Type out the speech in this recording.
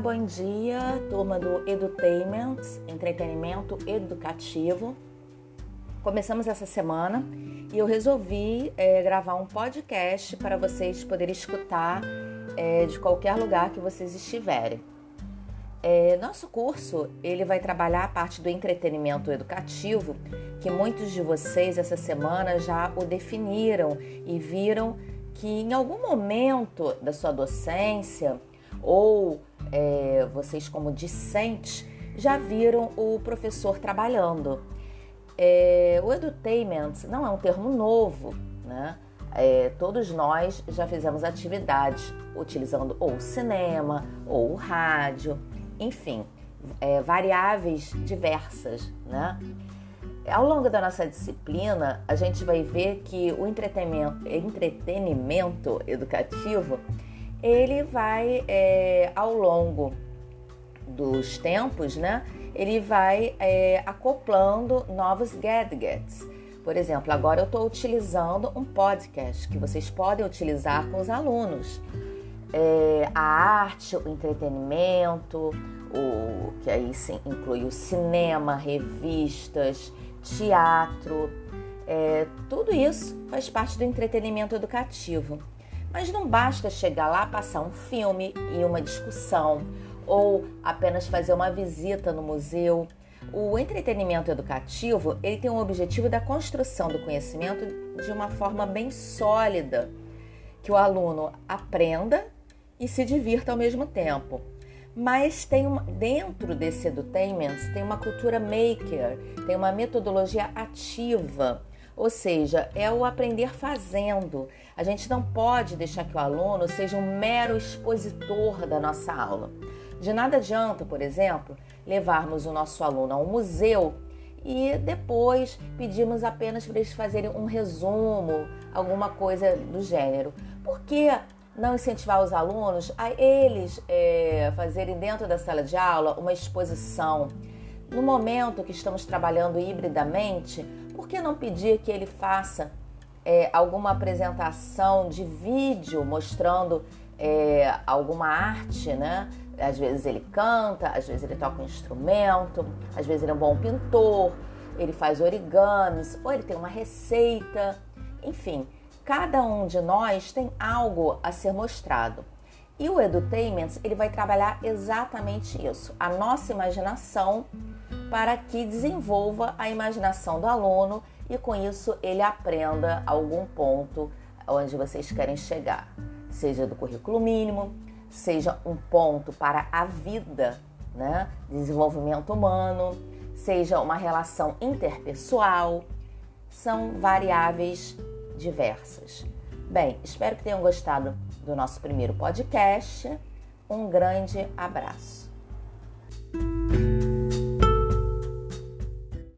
bom dia, turma do Edutainment, entretenimento educativo. Começamos essa semana e eu resolvi é, gravar um podcast para vocês poderem escutar é, de qualquer lugar que vocês estiverem. É, nosso curso ele vai trabalhar a parte do entretenimento educativo, que muitos de vocês essa semana já o definiram e viram que em algum momento da sua docência ou é, vocês como discentes já viram o professor trabalhando. É, o edutainment não é um termo novo, né? É, todos nós já fizemos atividades utilizando ou o cinema ou o rádio, enfim, é, variáveis diversas, né? Ao longo da nossa disciplina, a gente vai ver que o entretenimento, entretenimento educativo ele vai é, ao longo dos tempos, né? Ele vai é, acoplando novos gadgets. Por exemplo, agora eu estou utilizando um podcast que vocês podem utilizar com os alunos. É, a arte, o entretenimento, o que aí sim, inclui o cinema, revistas, teatro, é, tudo isso faz parte do entretenimento educativo. Mas não basta chegar lá, passar um filme e uma discussão ou apenas fazer uma visita no museu. O entretenimento educativo ele tem o objetivo da construção do conhecimento de uma forma bem sólida, que o aluno aprenda e se divirta ao mesmo tempo. Mas tem uma, dentro desse edutainment tem uma cultura maker, tem uma metodologia ativa ou seja, é o aprender fazendo. A gente não pode deixar que o aluno seja um mero expositor da nossa aula. De nada adianta, por exemplo, levarmos o nosso aluno a um museu e depois pedimos apenas para eles fazerem um resumo, alguma coisa do gênero. Por que não incentivar os alunos a eles é, fazerem dentro da sala de aula uma exposição? No momento que estamos trabalhando hibridamente, por que não pedir que ele faça é, alguma apresentação de vídeo mostrando é, alguma arte, né? Às vezes ele canta, às vezes ele toca um instrumento, às vezes ele é um bom pintor, ele faz origamis, ou ele tem uma receita, enfim, cada um de nós tem algo a ser mostrado. E o Edutainment, ele vai trabalhar exatamente isso, a nossa imaginação para que desenvolva a imaginação do aluno e com isso ele aprenda algum ponto onde vocês querem chegar, seja do currículo mínimo, seja um ponto para a vida, né? Desenvolvimento humano, seja uma relação interpessoal, são variáveis diversas. Bem, espero que tenham gostado do nosso primeiro podcast. Um grande abraço.